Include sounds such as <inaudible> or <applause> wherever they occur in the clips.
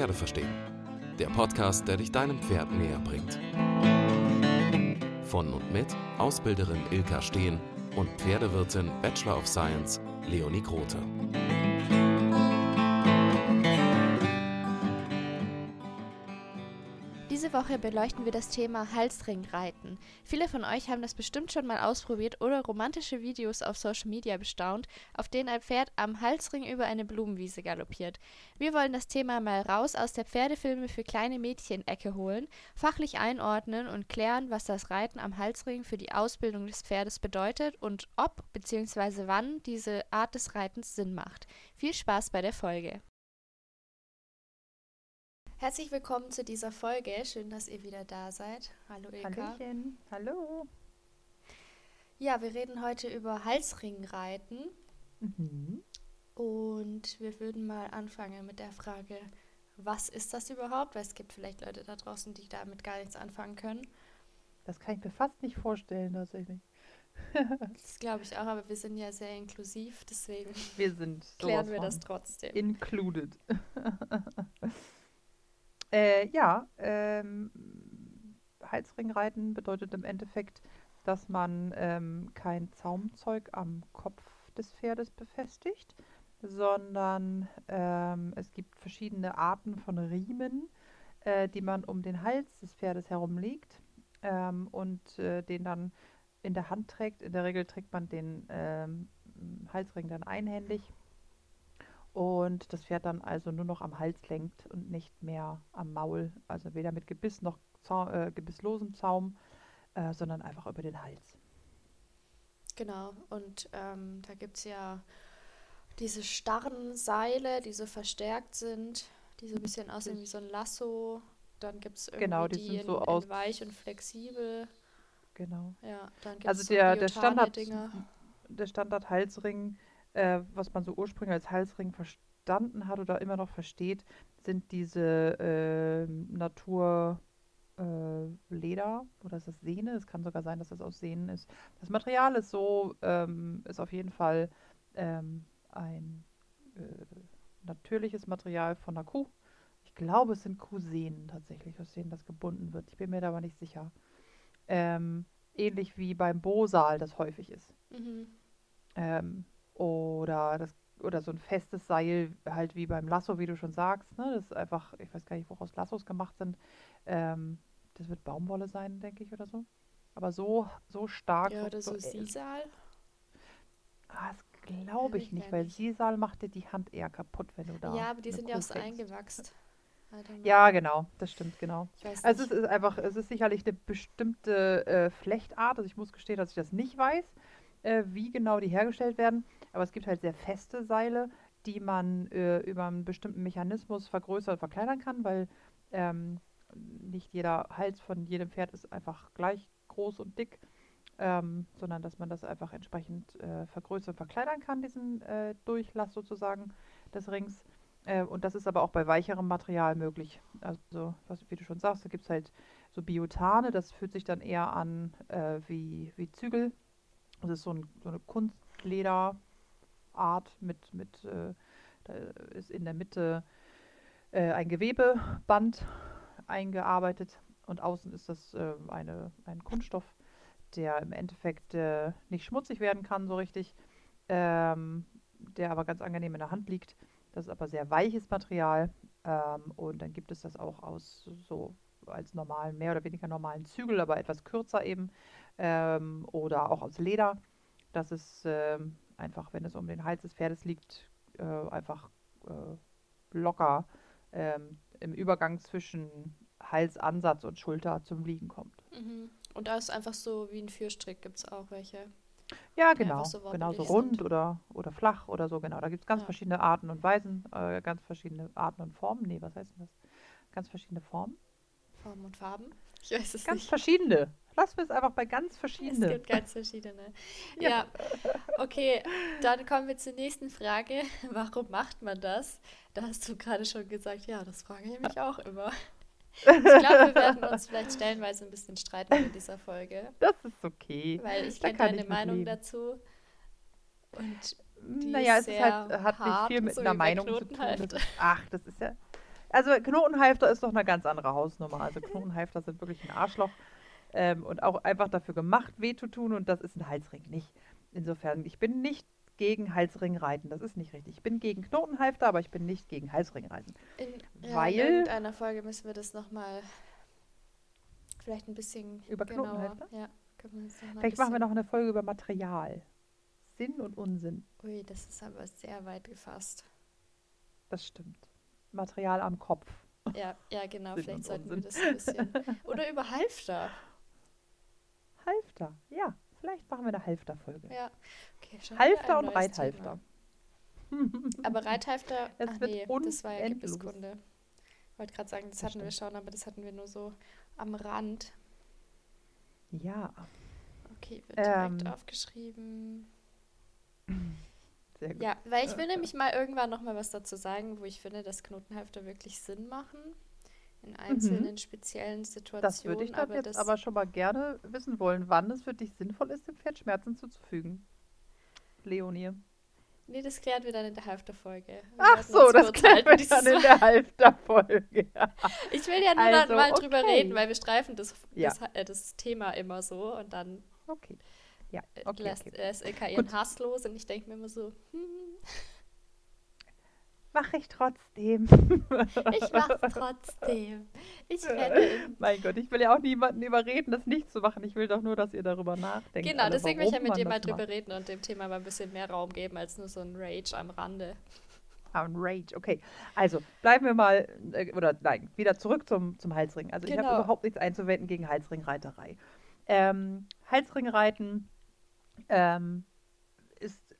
Pferde verstehen. Der Podcast, der dich deinem Pferd näher bringt. Von und mit Ausbilderin Ilka Steen und Pferdewirtin Bachelor of Science Leonie Grote. Diese Woche beleuchten wir das Thema Halsringreiten. Viele von euch haben das bestimmt schon mal ausprobiert oder romantische Videos auf Social Media bestaunt, auf denen ein Pferd am Halsring über eine Blumenwiese galoppiert. Wir wollen das Thema mal raus aus der Pferdefilme für kleine Mädchen-Ecke holen, fachlich einordnen und klären, was das Reiten am Halsring für die Ausbildung des Pferdes bedeutet und ob bzw. wann diese Art des Reitens Sinn macht. Viel Spaß bei der Folge. Herzlich willkommen zu dieser Folge. Schön, dass ihr wieder da seid. Hallo Ilka. Hallöchen. Hallo. Ja, wir reden heute über Halsringreiten. Mhm. Und wir würden mal anfangen mit der Frage, was ist das überhaupt? Weil es gibt vielleicht Leute da draußen, die damit gar nichts anfangen können. Das kann ich mir fast nicht vorstellen, tatsächlich. <laughs> Das glaube ich auch, aber wir sind ja sehr inklusiv, deswegen Wir sind klären wir das trotzdem. included. <laughs> äh, ja, ähm, Halsringreiten bedeutet im Endeffekt, dass man ähm, kein Zaumzeug am Kopf des Pferdes befestigt, sondern ähm, es gibt verschiedene Arten von Riemen, äh, die man um den Hals des Pferdes herumlegt ähm, und äh, den dann in der Hand trägt. In der Regel trägt man den ähm, Halsring dann einhändig und das Pferd dann also nur noch am Hals lenkt und nicht mehr am Maul, also weder mit Gebiss noch Zau äh, gebisslosem Zaum, äh, sondern einfach über den Hals. Genau, und ähm, da gibt es ja diese starren Seile, die so verstärkt sind, die so ein bisschen aussehen wie so ein Lasso. Dann gibt es irgendwie Genau, die die, sind in, so in weich und flexibel. Genau. Ja, dann gibt Also es so der, der Standard, der Standard-Halsring, äh, was man so ursprünglich als Halsring verstanden hat oder immer noch versteht, sind diese ähm, Natur äh, Leder oder ist das Sehne? Es kann sogar sein, dass das aus Sehnen ist. Das Material ist so, ähm, ist auf jeden Fall ähm, ein äh, natürliches Material von einer Kuh. Ich glaube, es sind Kuhsehnen tatsächlich, aus denen das gebunden wird. Ich bin mir da aber nicht sicher. Ähm, ähnlich wie beim Bosal das häufig ist. Mhm. Oder das oder so ein festes Seil, halt wie beim Lasso, wie du schon sagst. Ne? Das ist einfach, ich weiß gar nicht, woraus Lassos gemacht sind. Ähm, das wird Baumwolle sein, denke ich, oder so. Aber so, so stark. Ja, oder so äh, Sisal. Ah, das glaube ich ich nicht, weil. Sisal macht dir die Hand eher kaputt, wenn du da. Ja, aber die sind ja Kuh auch so eingewachst. Ja, genau, das stimmt, genau. Also es ist einfach, es ist sicherlich eine bestimmte äh, Flechtart. Also ich muss gestehen, dass ich das nicht weiß, äh, wie genau die hergestellt werden. Aber es gibt halt sehr feste Seile, die man äh, über einen bestimmten Mechanismus vergrößern und verkleinern kann, weil ähm, nicht jeder Hals von jedem Pferd ist einfach gleich groß und dick, ähm, sondern dass man das einfach entsprechend äh, vergrößern und verkleinern kann, diesen äh, Durchlass sozusagen des Rings. Äh, und das ist aber auch bei weicherem Material möglich. Also, was, wie du schon sagst, da gibt es halt so Biotane, das fühlt sich dann eher an äh, wie, wie Zügel. Das ist so, ein, so eine Kunstlederart mit, mit äh, da ist in der Mitte äh, ein Gewebeband eingearbeitet und außen ist das äh, eine, ein Kunststoff, der im Endeffekt äh, nicht schmutzig werden kann so richtig, ähm, der aber ganz angenehm in der Hand liegt. Das ist aber sehr weiches Material ähm, und dann gibt es das auch aus so als normalen, mehr oder weniger normalen Zügel, aber etwas kürzer eben ähm, oder auch aus Leder. Das ist ähm, einfach, wenn es um den Hals des Pferdes liegt, äh, einfach äh, locker ähm, im Übergang zwischen Halsansatz und Schulter zum Liegen kommt. Mhm. Und da ist einfach so wie ein Vierstrick, gibt es auch welche. Ja, genau. so genau so rund sind. oder, oder flach oder so, genau. Da gibt es ganz Ja. verschiedene Arten und Weisen, äh, ganz verschiedene Arten und Formen. Nee, was heißt denn das? Ganz verschiedene Formen. Formen und Farben. Ich weiß es Ganz nicht. verschiedene. Lassen wir es einfach bei ganz Es verschiedene. gibt ganz verschiedene. <laughs> Ja. Ja. okay, dann kommen wir zur nächsten Frage. <laughs> Warum macht man das? Da hast du gerade schon gesagt, ja, das frage ich mich auch immer. Ich glaube, wir werden uns vielleicht stellenweise ein bisschen streiten in dieser Folge, Das ist okay. weil ich kenne deine Meinung leben. dazu. Und die Naja, ist es ist halt, hat nicht viel mit so einer Meinung zu tun. Das <laughs> ach, das ist ja. Also Knotenhalfter ist doch eine ganz andere Hausnummer. Also Knotenhalfter sind wirklich ein Arschloch ähm, und auch einfach dafür gemacht, weh zu tun und das ist ein Halsring nicht. Insofern, ich bin nicht gegen Halsringreiten, das ist nicht richtig. Ich bin gegen Knotenhalfter, aber ich bin nicht gegen Halsringreiten. In, Weil- in irgendeiner Folge müssen wir das nochmal vielleicht ein bisschen Über genauer. Knotenhalfter? Ja, wir Vielleicht machen wir noch eine Folge über Material. Sinn und Unsinn, Ui, das ist aber sehr weit gefasst. das stimmt. Material am Kopf. Ja, ja, genau. Sinn vielleicht sollten wir Unsinn. das ein bisschen. <laughs> Oder über Halfter. Halfter, ja. Vielleicht machen wir eine Halfter-Folge. Ja. Okay, Halfter und Reithalfter. <laughs> Aber Reithalfter, <laughs> Es ach wird nee, das war ja. Gebisskunde. Ich wollte gerade sagen, das Das hatten wir schon, aber das hatten wir nur so am Rand. Ja, Okay, wird direkt Ähm. aufgeschrieben. <clears throat> sehr gut. Ja, weil ich will nämlich mal irgendwann noch mal was dazu sagen, wo ich finde, dass Knotenhalfter wirklich Sinn machen. In einzelnen speziellen Situationen. Mhm. Das würde ich dann aber jetzt aber schon mal gerne wissen wollen, wann es für dich sinnvoll ist, dem Pferd Schmerzen zuzufügen. Leonie. Nee, das klären wir dann in der Halfter-Folge. Ach so, das klären wir dann in der Halfter-Folge. <laughs> Ich will ja nur Also, mal drüber okay. reden, weil wir streifen das, Ja. das, äh, das Thema immer so und dann Okay. Ja, äh, okay, lässt okay. lässt LK ihren. Hass los und ich denke mir immer so, hm, Mach ich trotzdem. ich mach's trotzdem. Ich werde. mein Gott, ich will ja auch niemanden überreden, das nicht zu machen. Ich will doch nur, dass ihr darüber nachdenkt. Genau, alle, deswegen will ich ja mit dir mal drüber macht. reden und dem Thema mal ein bisschen mehr Raum geben als nur so ein Rage am Rande. Ah, ein Rage, okay. Also bleiben wir mal, äh, oder nein, wieder zurück zum, zum Halsring. Also ich Genau. habe überhaupt nichts einzuwenden gegen Halsringreiterei. Ähm, Halsringreiten ähm,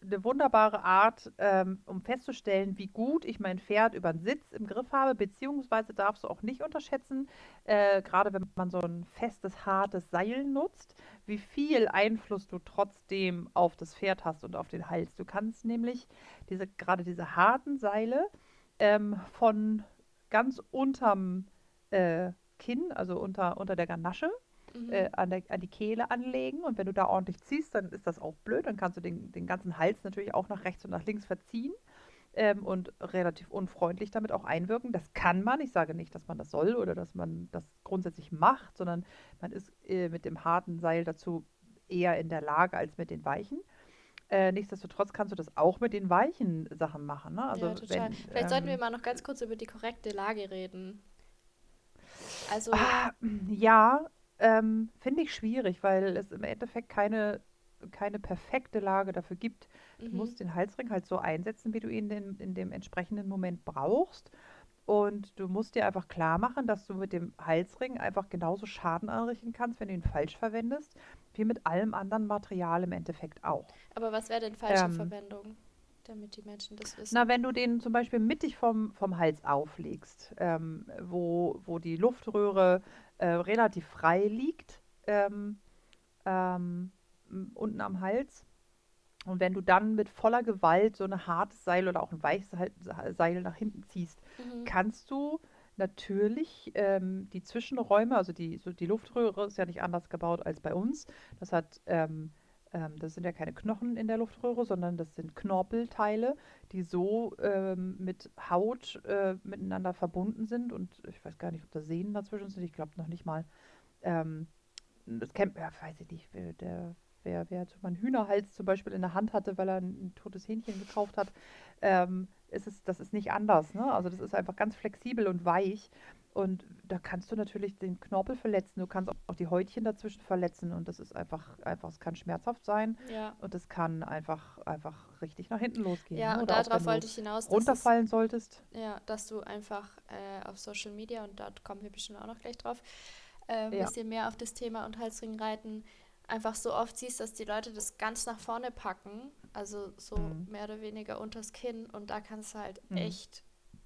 eine wunderbare Art, ähm, um festzustellen, wie gut ich mein Pferd über den Sitz im Griff habe, beziehungsweise darfst du auch nicht unterschätzen, äh, gerade wenn man so ein festes, hartes Seil nutzt, wie viel Einfluss du trotzdem auf das Pferd hast und auf den Hals. Du kannst nämlich diese, gerade diese harten Seile ähm, von ganz unterm äh, Kinn, also unter, unter der Ganasche, Mhm. äh, an, der, an die Kehle anlegen. Und wenn du da ordentlich ziehst, dann ist das auch blöd. Dann kannst du den, den ganzen Hals natürlich auch nach rechts und nach links verziehen ähm, und relativ unfreundlich damit auch einwirken. Das kann man. Ich sage nicht, dass man das soll oder dass man das grundsätzlich macht, sondern man ist äh, mit dem harten Seil dazu eher in der Lage als mit den weichen. Äh, nichtsdestotrotz kannst du das auch mit den weichen Sachen machen. Ne? Also ja, total. wenn, Vielleicht sollten wir ähm, mal noch ganz kurz über die korrekte Lage reden. Also, Ah, ja, ähm, finde ich schwierig, weil es im Endeffekt keine, keine perfekte Lage dafür gibt. Du mhm. musst den Halsring halt so einsetzen, wie du ihn in, in dem entsprechenden Moment brauchst. Und du musst dir einfach klar machen, dass du mit dem Halsring einfach genauso Schaden anrichten kannst, wenn du ihn falsch verwendest, wie mit allem anderen Material im Endeffekt auch. aber was wäre denn falsche ähm, Verwendung, damit die Menschen das wissen? Na, wenn du den zum Beispiel mittig vom, vom Hals auflegst, ähm, wo, wo die Luftröhre äh, relativ frei liegt, ähm, ähm, unten am Hals, und wenn du dann mit voller Gewalt so ein hartes Seil oder auch ein weiches Seil- Seil nach hinten ziehst, Mhm. kannst du natürlich ähm, die Zwischenräume, also die, so die Luftröhre ist ja nicht anders gebaut als bei uns. Das hat, ähm, ähm, das sind ja keine Knochen in der Luftröhre, sondern das sind Knorpelteile, die so ähm, mit Haut äh, miteinander verbunden sind. Und ich weiß gar nicht, ob da Sehnen dazwischen sind. Ich glaube noch nicht mal. Ähm, das kennt, ja, weiß ich nicht, wer, der, wer, wer mal einen Hühnerhals zum Beispiel in der Hand hatte, weil er ein, ein totes Hähnchen gekauft hat, ähm, ist es, das ist nicht anders. Ne? Also das ist einfach ganz flexibel und weich. Und da kannst du natürlich den Knorpel verletzen, du kannst auch die Häutchen dazwischen verletzen und das ist einfach, einfach, es kann schmerzhaft sein Ja, und es kann einfach, einfach richtig nach hinten losgehen. ja ne? und darauf wollte du ich hinaus, dass, es, runterfallen solltest. ja, dass du einfach äh, auf Social Media, und dort kommen wir bestimmt auch noch gleich drauf, äh, ein Ja. bisschen mehr auf das Thema und Halsringreiten einfach so oft siehst, dass die Leute das ganz nach vorne packen, also so Mhm. mehr oder weniger unters Kinn und da kann es halt Mhm. echt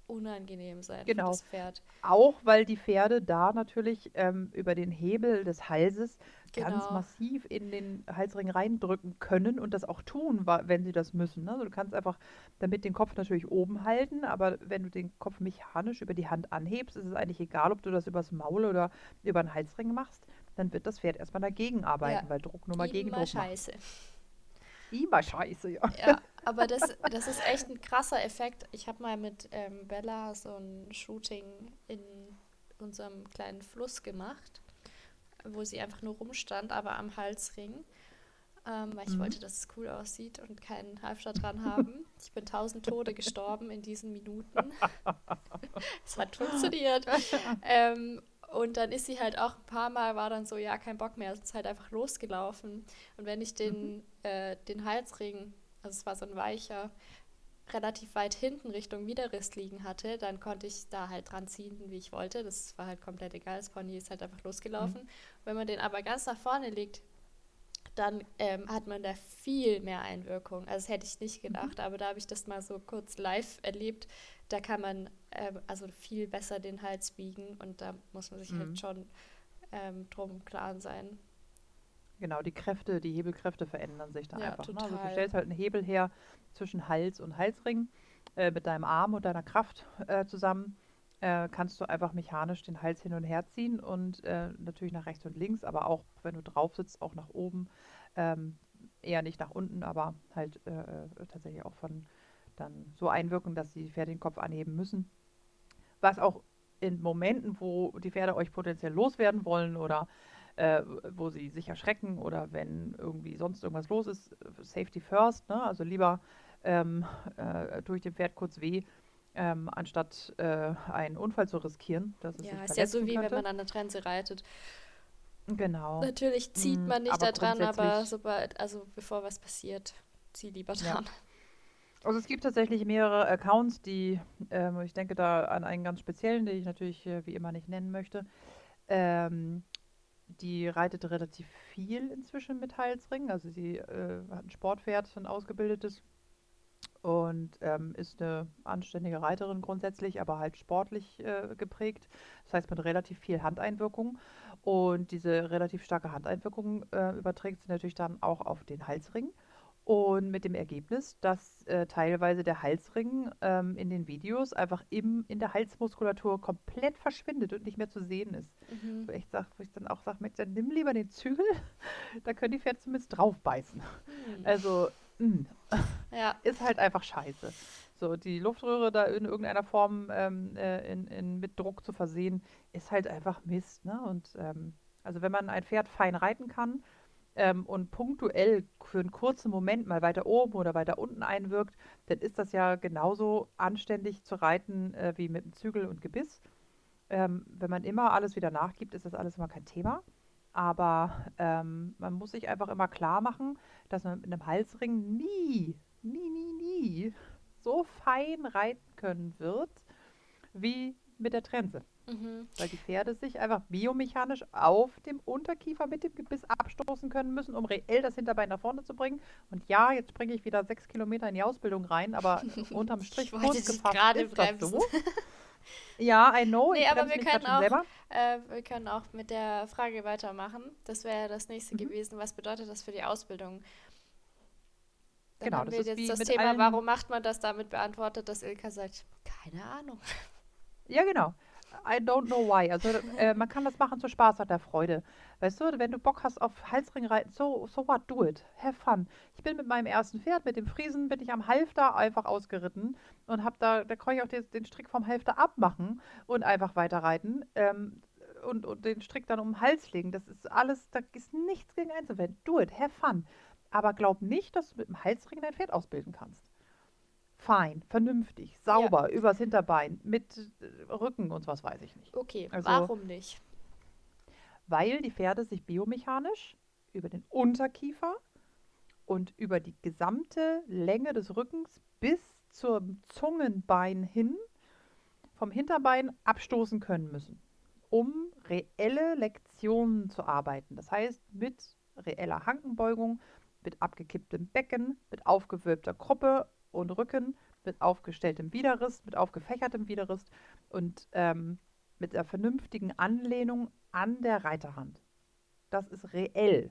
unangenehm sein Genau. für das Pferd. Auch weil die Pferde da natürlich ähm, über den Hebel des Halses ganz Genau. massiv in den Halsring reindrücken können und das auch tun, wenn sie das müssen. Ne? Also du kannst einfach damit den Kopf natürlich oben halten, aber wenn du den Kopf mechanisch über die Hand anhebst, ist es eigentlich egal, ob du das übers Maul oder über den Halsring machst, dann wird das Pferd erstmal dagegen arbeiten, Ja, weil Druck nur mal Eben gegen Druck macht. Immer scheiße, ja. Ja, aber das, das ist echt ein krasser Effekt. Ich habe mal mit ähm, Bella so ein Shooting in unserem kleinen Fluss gemacht, wo sie einfach nur rumstand, aber am Halsring. Ähm, weil ich Mhm. wollte, dass es cool aussieht und keinen Halfter dran haben. <laughs> Ich bin tausend Tode gestorben in diesen Minuten. <laughs> es hat funktioniert. <laughs> ähm, und dann ist sie halt auch ein paar Mal, war dann so, ja, kein Bock mehr, ist halt einfach losgelaufen. Und wenn ich den, äh, den Halsring, also es war so ein weicher, relativ weit hinten Richtung Widerriss liegen hatte, dann konnte ich da halt dran ziehen, wie ich wollte. Das war halt komplett egal, das Pony ist halt einfach losgelaufen. Wenn man den aber ganz nach vorne legt, dann ähm, hat man da viel mehr Einwirkung. Also das hätte ich nicht gedacht, aber da habe ich das mal so kurz live erlebt. Da kann man ähm, also viel besser den Hals biegen und da muss man sich Mhm. halt schon ähm, drum im Klaren sein. Genau, die Kräfte, die Hebelkräfte verändern sich dann Ja, einfach. Ne? Also du total. stellst halt einen Hebel her zwischen Hals und Halsring äh, mit deinem Arm und deiner Kraft äh, zusammen. Äh, kannst du einfach mechanisch den Hals hin und her ziehen und äh, natürlich nach rechts und links, aber auch wenn du drauf sitzt, auch nach oben. Ähm, eher nicht nach unten, aber halt äh, äh, tatsächlich auch von dann so einwirken, dass die Pferde den Kopf anheben müssen. Was auch in Momenten, wo die Pferde euch potenziell loswerden wollen oder äh, wo sie sich erschrecken oder wenn irgendwie sonst irgendwas los ist, Safety first, ne? Also lieber ähm, äh, tue ich dem Pferd kurz weh, ähm, anstatt äh, einen Unfall zu riskieren. Dass es Ja, ist ja so wie wenn könnte. man an der Trense reitet. Genau. Natürlich zieht Mm, man nicht aber da dran, aber sobald, also bevor was passiert, zieh lieber Ja. dran. Also es gibt tatsächlich mehrere Accounts, die, ähm, ich denke da an einen ganz speziellen, den ich natürlich äh, wie immer nicht nennen möchte. Ähm, die reitet relativ viel inzwischen mit Halsringen. Also sie äh, hat ein Sportpferd, ein ausgebildetes und ähm, ist eine anständige Reiterin grundsätzlich, aber halt sportlich äh, geprägt. Das heißt mit relativ viel Handeinwirkung. Und diese relativ starke Handeinwirkung äh, überträgt sie natürlich dann auch auf den Halsring. Und mit dem Ergebnis, dass äh, teilweise der Halsring ähm, in den Videos einfach im, in der Halsmuskulatur komplett verschwindet und nicht mehr zu sehen ist. Mhm. Wo ich, sag, wo ich dann auch sage, Mensch, dann nimm lieber den Zügel, <laughs> da können die Pferde zumindest draufbeißen. Hm. Also mh, <laughs> Ja, ist halt einfach scheiße. So, die Luftröhre da in irgendeiner Form ähm, äh, in, in, mit Druck zu versehen, ist halt einfach Mist. Ne? Und ähm, also wenn man ein Pferd fein reiten kann ähm, und punktuell für einen kurzen Moment mal weiter oben oder weiter unten einwirkt, dann ist das ja genauso anständig zu reiten äh, wie mit einem Zügel und Gebiss. Ähm, wenn man immer alles wieder nachgibt, ist das alles immer kein Thema. Aber ähm, man muss sich einfach immer klar machen, dass man mit einem Halsring nie, nie, nie, nie so fein reiten können wird wie mit der Trense. mhm. Weil die Pferde sich einfach biomechanisch auf dem Unterkiefer mit dem Gebiss abstoßen können müssen, um reell das Hinterbein nach vorne zu bringen. Und ja, jetzt springe ich wieder sechs Kilometer in die Ausbildung rein, aber <laughs> unterm Strich Ich wollte kurz gefasst gerade ist das so. <laughs> Ja, I know. Nee, ich aber wir können auch-. Äh, wir können auch mit der Frage weitermachen. Das wäre ja das nächste Mhm. gewesen. Was bedeutet das für die Ausbildung? Dann Genau, haben das wir ist jetzt wie das mit Thema, warum macht man das damit beantwortet, dass Ilka sagt, keine Ahnung. Ja, genau. I don't know why. Also äh, man kann das machen zur Spaß und der Freude. Weißt du, wenn du Bock hast auf Halsringreiten, so, so what, do it. Have fun. Ich bin mit meinem ersten Pferd, mit dem Friesen, bin ich am Halfter einfach ausgeritten und hab da, da konnte ich auch den, den Strick vom Halfter abmachen und einfach weiterreiten ähm, und, und den Strick dann um den Hals legen. Das ist alles, da ist nichts gegen einzuwenden. Do it, have fun. Aber glaub nicht, dass du mit dem Halsring dein Pferd ausbilden kannst fein, vernünftig, sauber, übers Hinterbein, mit äh, Rücken und was weiß ich nicht. Okay, Also- warum nicht? Weil die Pferde sich biomechanisch über den Unterkiefer und über die gesamte Länge des Rückens bis zum Zungenbein hin vom Hinterbein abstoßen können müssen, um reelle Lektionen zu arbeiten. Das heißt, mit reeller Hankenbeugung, mit abgekipptem Becken, mit aufgewölbter Gruppe und Rücken, mit aufgestelltem Widerriss, mit aufgefächertem Widerriss und ähm, mit der vernünftigen Anlehnung an der Reiterhand. Das ist reell.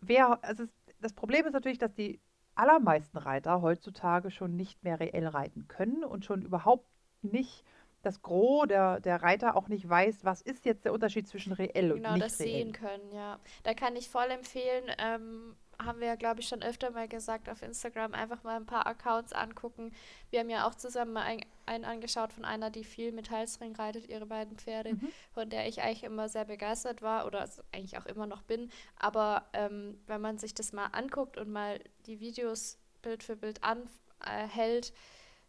Wer, also das Problem ist natürlich, dass die allermeisten Reiter heutzutage schon nicht mehr reell reiten können und schon überhaupt nicht das Gros der, der Reiter auch nicht weiß, was ist jetzt der Unterschied zwischen reell und Genau, nicht das reell. sehen können, ja. Da kann ich voll empfehlen, ähm, haben wir ja, glaube ich, schon öfter mal gesagt auf Instagram, einfach mal ein paar Accounts angucken. Wir haben ja auch zusammen mal ein, einen angeschaut von einer, die viel mit Halsring reitet, ihre beiden Pferde, mhm. von der ich eigentlich immer sehr begeistert war oder eigentlich auch immer noch bin. Aber ähm, wenn man sich das mal anguckt und mal die Videos Bild für Bild anhält, äh,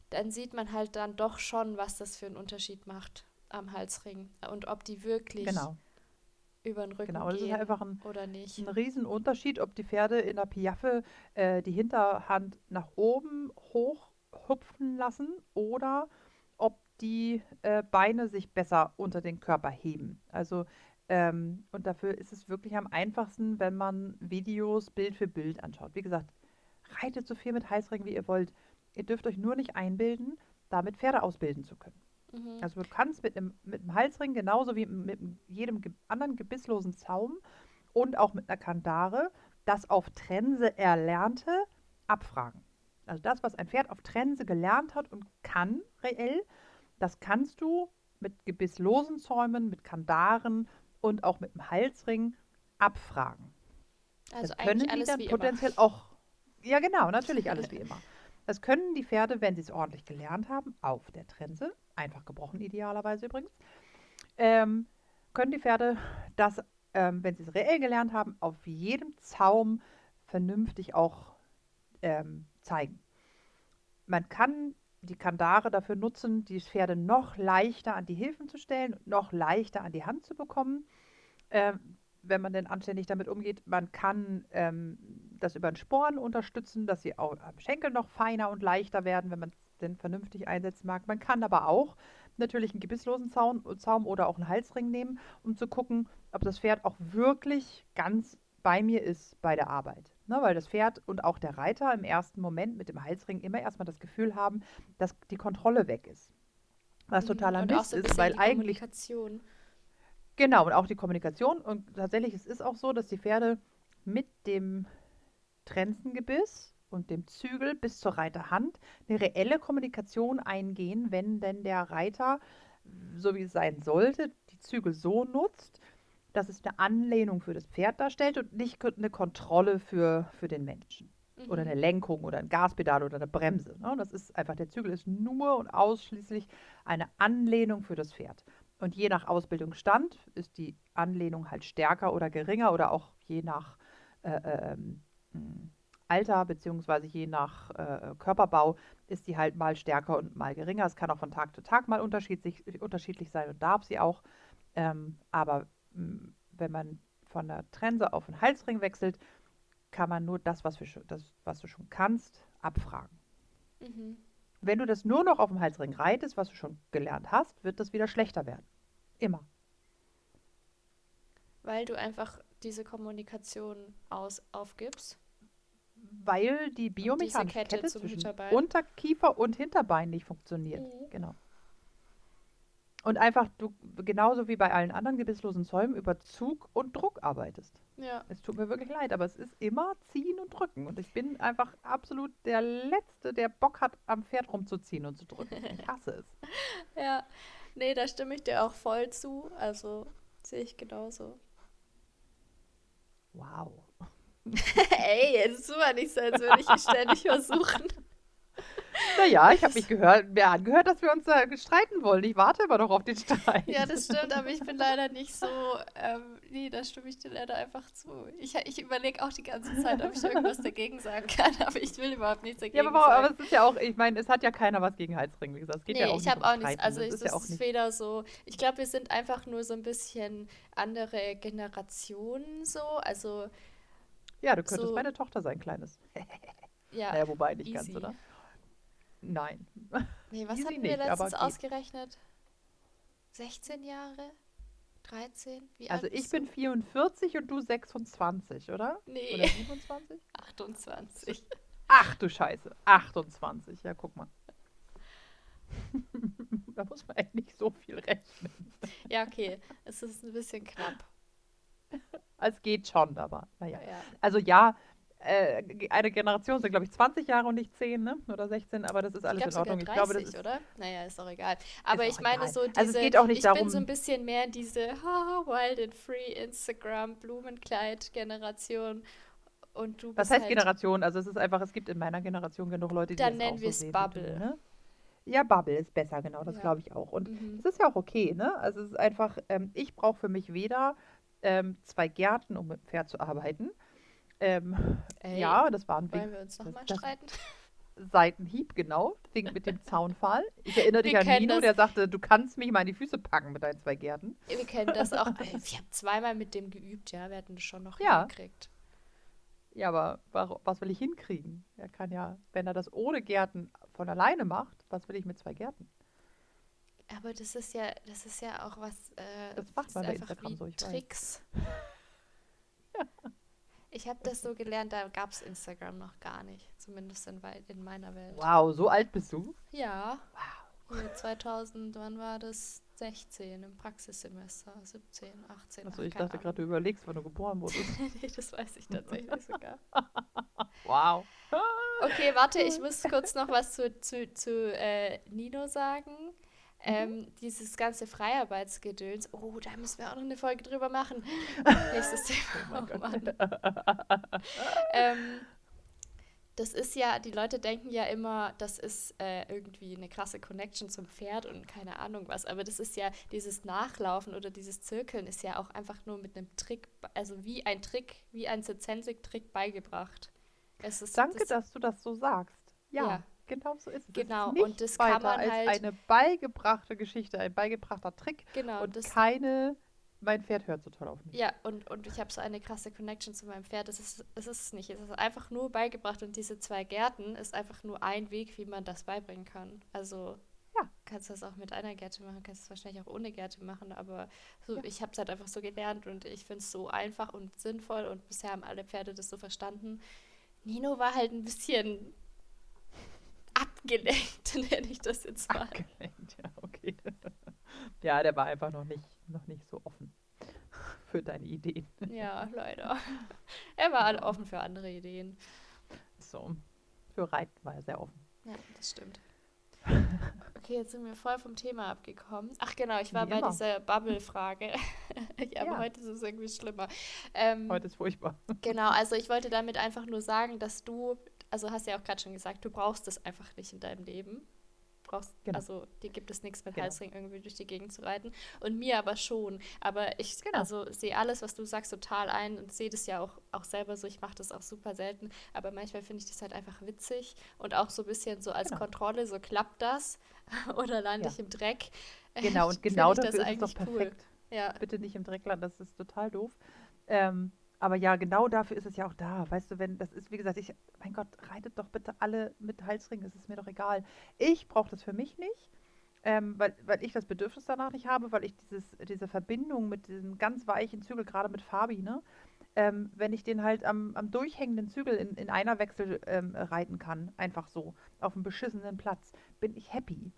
dann sieht man halt dann doch schon, was das für einen Unterschied macht am Halsring und ob die wirklich genau über den Rücken genau, das gehen ist einfach ein, oder nicht. ein Riesenunterschied, ob die Pferde in der Piaffe äh, die Hinterhand nach oben hoch hupfen lassen oder ob die äh, Beine sich besser unter den Körper heben. Also ähm, und dafür ist es wirklich am einfachsten, wenn man Videos Bild für Bild anschaut. Wie gesagt, reitet so viel mit Heißringen, wie ihr wollt. Ihr dürft euch nur nicht einbilden, damit Pferde ausbilden zu können. Mhm. Also du kannst mit einem, mit einem Halsring genauso wie mit jedem anderen gebisslosen Zaum und auch mit einer Kandare das auf Trense Erlernte abfragen. Also das, was ein Pferd auf Trense gelernt hat und kann reell, das kannst du mit gebisslosen Zäumen, mit Kandaren und auch mit dem Halsring abfragen. Also das können die dann potenziell immer. auch. Ja, genau, natürlich <laughs> alles wie immer. Das können die Pferde, wenn sie es ordentlich gelernt haben, auf der Trense einfach gebrochen idealerweise übrigens, ähm, können die Pferde das, ähm, wenn sie es reell gelernt haben, auf jedem Zaum vernünftig auch ähm, zeigen. Man kann die Kandare dafür nutzen, die Pferde noch leichter an die Hilfen zu stellen, noch leichter an die Hand zu bekommen. Ähm, wenn man denn anständig damit umgeht, man kann ähm, das über den Sporen unterstützen, dass sie auch am Schenkel noch feiner und leichter werden, wenn man denn vernünftig einsetzen mag. Man kann aber auch natürlich einen gebisslosen Zaun, Zaum oder auch einen Halsring nehmen, um zu gucken, ob das Pferd auch wirklich ganz bei mir ist bei der Arbeit. Ne, weil das Pferd und auch der Reiter im ersten Moment mit dem Halsring immer erstmal das Gefühl haben, dass die Kontrolle weg ist. Was mhm. totaler Mist so ist, weil eigentlich. Kommunikation. Genau, und auch die Kommunikation. Und tatsächlich es ist auch so, dass die Pferde mit dem Trenzengebiss und dem Zügel bis zur Reiterhand eine reelle Kommunikation eingehen, wenn denn der Reiter, so wie es sein sollte, die Zügel so nutzt, dass es eine Anlehnung für das Pferd darstellt und nicht eine Kontrolle für, für den Menschen. Mhm. Oder eine Lenkung oder ein Gaspedal oder eine Bremse. Ne? Das ist einfach, der Zügel ist nur und ausschließlich eine Anlehnung für das Pferd. Und je nach Ausbildungsstand ist die Anlehnung halt stärker oder geringer oder auch je nach äh, ähm, Alter beziehungsweise je nach äh, Körperbau ist die halt mal stärker und mal geringer. Es kann auch von Tag zu Tag mal unterschiedlich, unterschiedlich sein und darf sie auch. Ähm, aber mh, mm, wenn man von der Trense auf den Halsring wechselt, kann man nur das, was, wir das, was du schon kannst, abfragen. Mhm. Wenn du das nur noch auf dem Halsring reitest, was du schon gelernt hast, wird das wieder schlechter werden. Immer. Weil du einfach diese Kommunikation aus, aufgibst? Weil die biomechanische Kette, Kette zwischen Unterkiefer und Hinterbein nicht funktioniert. Mhm. Genau. Und einfach du genauso wie bei allen anderen gebisslosen Zäumen über Zug und Druck arbeitest. Ja. Es tut mir wirklich leid, aber es ist immer ziehen und drücken. Und ich bin einfach absolut der Letzte, der Bock hat, am Pferd rumzuziehen und zu drücken. Ich hasse es. <laughs> ja, nee, da stimme ich dir auch voll zu. Also sehe ich genauso. Wow. <laughs> Ey, jetzt tut man nicht so, als würde ich ihn ständig versuchen. Naja, ich habe mich gehört, mir angehört, dass wir uns da streiten wollen. Ich warte immer noch auf den Streit. Ja, das stimmt, aber ich bin leider nicht so. Ähm, nee, da stimme ich dir leider einfach zu. Ich, ich überlege auch die ganze Zeit, ob ich irgendwas dagegen sagen kann, aber ich will überhaupt nichts dagegen ja, aber, sagen. aber es ist ja auch, ich meine, es hat ja keiner was gegen Halsring, wie gesagt. Es geht nee, ja auch ich habe auch nichts. Also, es ist, ja auch nicht. weder so. Ich glaube, wir sind einfach nur so ein bisschen andere Generationen so. Also ja, du könntest so. meine Tochter sein, Kleines. <laughs> ja. Naja, wobei nicht easy. ganz, oder? Nein. <laughs> Nee, was easy hatten wir nicht, letztens ausgerechnet? 16 Jahre? 13? Wie also ich bin 44 und du 26, oder? Nee. Oder 27? 28. <laughs> Ach du Scheiße. 28. Ja, guck mal. da muss man eigentlich nicht so viel rechnen. Ja, okay. Es ist ein bisschen knapp. <laughs> Es geht schon, aber naja. Ja. Also ja, äh, eine Generation sind, glaube ich, 20 Jahre und nicht 10, ne? Oder 16, aber das ist alles in Ordnung. 30, ich glaube, das ist, oder? Naja, ist doch egal. Aber ich meine egal. so diese, also es geht auch nicht ich darum, bin so ein bisschen mehr in diese <laughs> ha, Wild and Free Instagram Blumenkleid Generation Und du Was bist heißt halt, Generation? Also es ist einfach, es gibt in meiner Generation genug Leute, die Dann das nennen auch so wir es sehen du, Bubble. ne? Ja, Bubble ist besser, genau, das Ja. glaube ich auch. Und Mhm. das ist ja auch okay, ne? Also es ist einfach, ähm, ich brauche für mich weder ähm, zwei Gärten, um mit dem Pferd zu arbeiten. Ähm, Ey, ja, das war ein Weg, Wollen wir uns nochmal streiten? Seitenhieb, genau, wegen mit dem <laughs> Zaunpfahl. Ich erinnere dich Wir an Nino, das. der sagte, du kannst mich mal in die Füße packen mit deinen zwei Gärten. Wir kennen das auch. <laughs> Wir haben zweimal mit dem geübt, ja. Wir hatten das schon noch Ja. hingekriegt. Ja, aber was will ich hinkriegen? Er kann ja, wenn er das ohne Gärten von alleine macht, was will ich mit zwei Gärten? Aber das ist ja, das ist ja auch was. Äh, Das macht man bei einfach Instagram wie so, ich weiß. Tricks. <laughs> Ich habe das so gelernt, da gab es Instagram noch gar nicht. Zumindest in, in meiner Welt. Wow, so alt bist du? Ja. Hier 2000, wann war das? 16 im Praxissemester. 17, 18. Achso, ach, ich dachte gerade, du überlegst, wann du geboren <laughs> wurdest. nee, das weiß ich tatsächlich sogar. <laughs> Wow. Okay, warte, ich muss kurz noch was zu, zu, zu äh, Nino sagen. Mhm. Ähm, dieses ganze Freiarbeitsgedöns. Oh, da müssen wir auch noch eine Folge drüber machen. <laughs> Nächstes Thema. Oh, Mann. <laughs> ähm, das ist ja, die Leute denken ja immer, das ist äh, irgendwie eine krasse Connection zum Pferd und keine Ahnung was. Aber das ist ja, dieses Nachlaufen oder dieses Zirkeln ist ja auch einfach nur mit einem Trick, also wie ein Trick, wie ein Zenzensik-Trick beigebracht. Es ist, Danke, dass du das so sagst. Ja, Ja. Genau so ist es. Genau, es ist und nichts das kann man als halt- eine beigebrachte Geschichte, ein beigebrachter Trick Genau, und das, keine, mein Pferd hört so toll auf mich. ja, und, und ich habe so eine krasse Connection zu meinem Pferd. Das ist, das ist es nicht. Es ist einfach nur beigebracht und diese zwei Gärten ist einfach nur ein Weg, wie man das beibringen kann. Also Ja. kannst das auch mit einer Gerte machen, kannst es wahrscheinlich auch ohne Gerte machen, aber so, Ja. ich habe es halt einfach so gelernt und ich finde es so einfach und sinnvoll und bisher haben alle Pferde das so verstanden. Nino war halt ein bisschen abgelenkt, <laughs> nenne ich das jetzt mal. Abgelenkt, ja, okay. <laughs> ja, der war einfach noch nicht, noch nicht so offen <laughs> für deine Ideen. Ja, leider. Er war halt offen für andere Ideen. So, für Reiten war er sehr offen. Ja, das stimmt. Okay, jetzt sind wir voll vom Thema abgekommen. Ach genau, ich war Wie bei immer. dieser Bubble-Frage. ja, aber Ja. heute ist es irgendwie schlimmer. Ähm, Heute ist furchtbar. Genau, also ich wollte damit einfach nur sagen, dass du, also hast ja auch gerade schon gesagt, du brauchst es einfach nicht in deinem Leben. Brauchst, Genau. Also dir gibt es nichts mit Genau. Halsring irgendwie durch die Gegend zu reiten. Und mir aber schon. Aber ich Genau. also sehe alles, was du sagst, total ein und sehe das ja auch, auch selber so. Ich mache das auch super selten. Aber manchmal finde ich das halt einfach witzig und auch so ein bisschen so als Genau. Kontrolle, so klappt das <laughs> oder lande Ja. ich im Dreck. Genau, und <laughs> genau das ist es doch eigentlich cool. perfekt. Ja, Bitte nicht im Dreck landen, das ist total doof. Ähm, aber ja, genau dafür ist es ja auch da. Weißt du, wenn das ist, wie gesagt, ich, mein Gott, reitet doch bitte alle mit Halsringen, es ist mir doch egal. Ich brauche das für mich nicht, ähm, weil, weil ich das Bedürfnis danach nicht habe, weil ich dieses, diese Verbindung mit diesem ganz weichen Zügel, gerade mit Fabi, ne, ähm, wenn ich den halt am, am durchhängenden Zügel in, in einer Wechsel ähm, reiten kann, einfach so, auf einem beschissenen Platz, bin ich happy.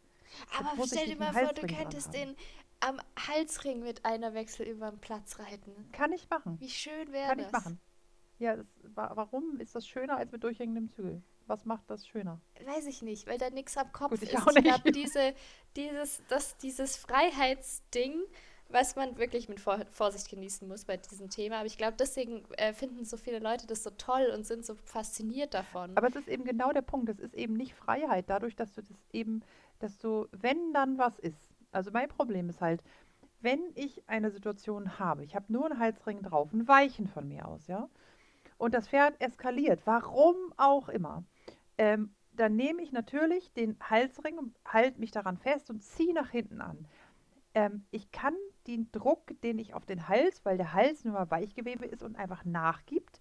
Aber stell dir mal vor, du könntest den am Halsring mit einer Wechsel über den Platz reiten. Kann ich machen. Wie schön wäre Kann das? ich machen. Ja, das, wa- warum ist das schöner als mit durchhängendem Zügel? Was macht das schöner? Weiß ich nicht, weil da nichts am Kopf Gut, ich ist. auch Ich glaube, nicht. <laughs> diese, dieses, das, dieses Freiheitsding, was man wirklich mit Vor Vorsicht genießen muss bei diesem Thema. Aber ich glaube, deswegen äh, finden so viele Leute das so toll und sind so fasziniert davon. Aber es ist eben genau der Punkt. Es ist eben nicht Freiheit, dadurch, dass du das eben, dass du, wenn dann was ist. Also mein Problem ist halt, wenn ich eine Situation habe, ich habe nur einen Halsring drauf, einen weichen von mir aus, ja, und das Pferd eskaliert, warum auch immer, ähm, dann nehme ich natürlich den Halsring halte mich daran fest und ziehe nach hinten an. Ähm, ich kann den Druck, den ich auf den Hals, weil der Hals nur mal Weichgewebe ist und einfach nachgibt,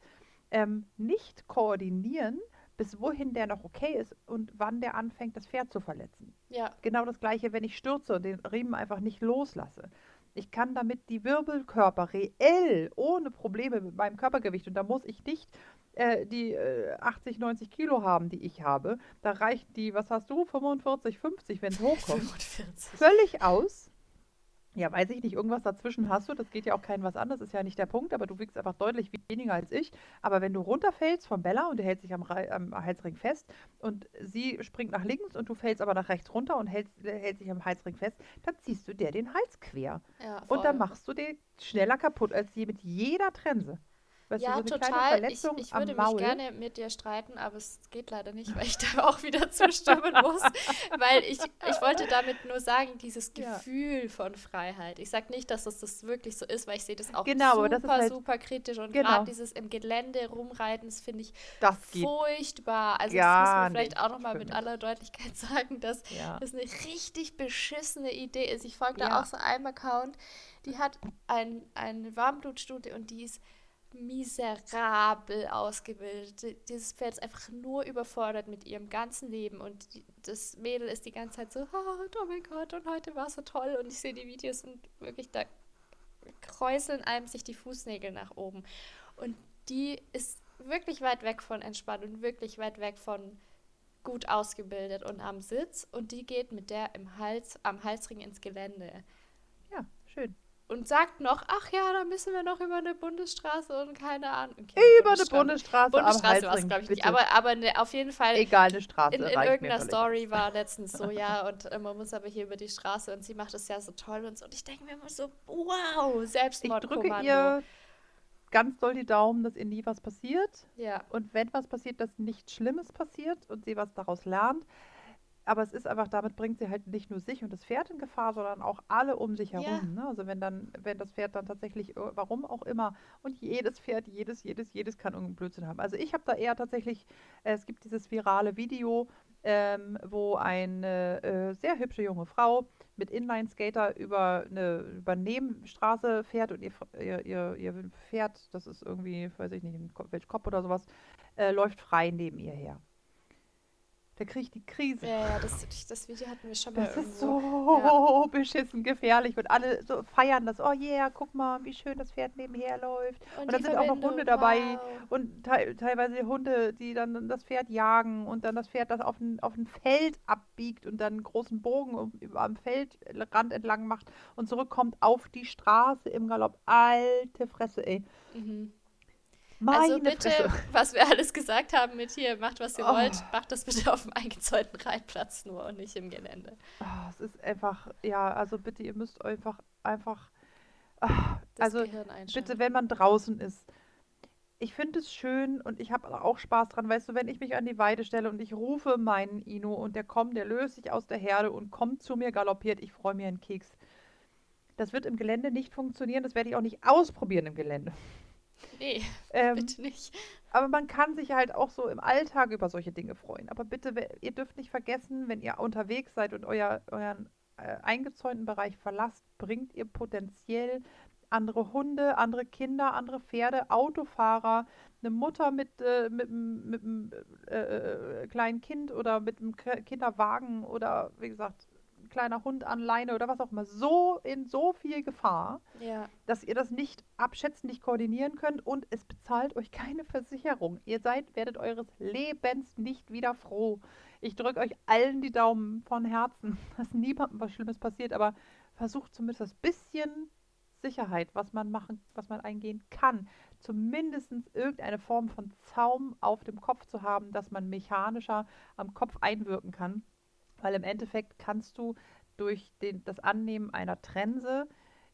ähm, nicht koordinieren, bis wohin der noch okay ist und wann der anfängt, das Pferd zu verletzen. ja, Genau das gleiche, wenn ich stürze und den Riemen einfach nicht loslasse. Ich kann damit die Wirbelkörper reell, ohne Probleme mit meinem Körpergewicht, und da muss ich nicht äh, die äh, 80, 90 Kilo haben, die ich habe. Da reicht die, was hast du, 45, 50, wenn es hochkommt 45. völlig aus. Ja, weiß ich nicht, irgendwas dazwischen hast du, das geht ja auch kein was an, das ist ja nicht der Punkt, aber du wiegst einfach deutlich weniger als ich. Aber wenn du runterfällst von Bella und der hält sich am, am Halsring fest und sie springt nach links und du fällst aber nach rechts runter und hältst, äh, hält sich am Halsring fest, dann ziehst du der den Hals quer. Ja, Und dann machst du den schneller kaputt als je mit jeder Trense. Weißt ja, du, so eine total. kleine Ich, Verletzung ich würde mich Maul. gerne mit dir streiten, aber es geht leider nicht, weil ich da auch wieder <laughs> zustimmen muss. Weil ich, ich wollte damit nur sagen, dieses Ja. Gefühl von Freiheit. Ich sage nicht, dass das, das wirklich so ist, weil ich sehe das auch Genau, super, das halt- super kritisch. Und Genau. gerade dieses im Gelände rumreiten, das finde ich Das furchtbar. Also das gar muss man vielleicht auch nochmal mit aller Deutlichkeit <laughs> sagen, dass Ja. das eine richtig beschissene Idee ist. Ich folge da Ja. auch so einem Account, die hat ein, eine Warmblutstudie und die ist miserabel ausgebildet. Die- Dieses Pferd ist einfach nur überfordert mit ihrem ganzen Leben und die, das Mädel ist die ganze Zeit so, oh, oh mein Gott, und heute war es so toll und ich sehe die Videos und wirklich da kräuseln einem sich die Fußnägel nach oben. Und die ist wirklich weit weg von entspannt und wirklich weit weg von gut ausgebildet und am Sitz und die geht mit der im Hals, am Halsring ins Gelände Ja, schön. Und sagt noch, ach ja, da müssen wir noch über eine Bundesstraße und keine Ahnung. Okay, Über eine Bundesstraße- Bundesstraße, Bundesstraße am war es, glaube ich nicht. bitte. Aber, aber ne, auf jeden Fall Egal, eine Straße in, in irgendeiner Story war <laughs> letztens so, ja, und äh, man muss aber hier über die Straße und sie macht es ja so toll und so. Und ich denke mir immer so, wow, Ich Selbstmordkommando. drücke ihr ganz doll die Daumen, dass ihr nie was passiert. Ja, Und wenn was passiert, dass nichts Schlimmes passiert und sie was daraus lernt. Aber es ist einfach, damit bringt sie halt nicht nur sich und das Pferd in Gefahr, sondern auch alle um sich herum. Ja. Ne? Also wenn dann, wenn das Pferd dann tatsächlich, äh, warum auch immer, und jedes Pferd, jedes, jedes, jedes kann irgendeinen Blödsinn haben. Also ich habe da eher tatsächlich, äh, es gibt dieses virale Video, ähm, wo eine äh, sehr hübsche junge Frau mit Inline-Skater über eine über Nebenstraße fährt und ihr, ihr, ihr, ihr Pferd, das ist irgendwie, weiß ich nicht, ein Kopf oder sowas, äh, läuft frei neben ihr her. Da kriege ich die Krise. ja, ja das, das Video hatten wir schon mal Das ist irgendwo. so beschissen gefährlich und alle so feiern das. Oh yeah, guck mal, wie schön das Pferd nebenher läuft. Und, dann die sind auch noch Verbindung, Hunde dabei wow. und te teilweise Hunde, die dann das Pferd jagen und dann das Pferd, das auf ein, auf ein Feld abbiegt und dann einen großen Bogen um, über am Feldrand entlang macht und zurückkommt auf die Straße im Galopp. Alte Fresse, ey. Mhm. Meine Also bitte, Fresse. was wir alles gesagt haben mit hier, macht was ihr Oh. wollt, macht das bitte auf dem eingezäunten Reitplatz nur und nicht im Gelände. Ah, es ist einfach, ja, also bitte, ihr müsst einfach, einfach, Das also bitte, wenn man draußen ist. Ich finde es schön und ich habe auch Spaß dran. Weißt du, wenn ich mich an die Weide stelle und ich rufe meinen Inu und der kommt, der löst sich aus der Herde und kommt zu mir galoppiert, ich freue mir einen Keks. Das wird im Gelände nicht funktionieren, das werde ich auch nicht ausprobieren im Gelände. Nee, Ähm, bitte nicht. aber man kann sich halt auch so im Alltag über solche Dinge freuen. Aber bitte, ihr dürft nicht vergessen, wenn ihr unterwegs seid und euer, euren äh, eingezäunten Bereich verlasst, bringt ihr potenziell andere Hunde, andere Kinder, andere Pferde, Autofahrer, eine Mutter mit, äh, mit, einem- mit einem äh, äh, kleinen Kind oder mit einem Kinderwagen oder wie gesagt, kleiner Hund an Leine oder was auch immer, so in so viel Gefahr Ja, dass ihr das nicht abschätzen, nicht koordinieren könnt und es bezahlt euch keine Versicherung. Ihr seid, werdet eures Lebens nicht wieder froh. Ich drücke euch allen die Daumen von Herzen, <laughs> dass niemandem was Schlimmes passiert, aber versucht zumindest das bisschen Sicherheit, was man machen, was man eingehen kann, zumindest irgendeine Form von Zaum auf dem Kopf zu haben, dass man mechanischer am Kopf einwirken kann. Weil im Endeffekt kannst du durch den, das Annehmen einer Trense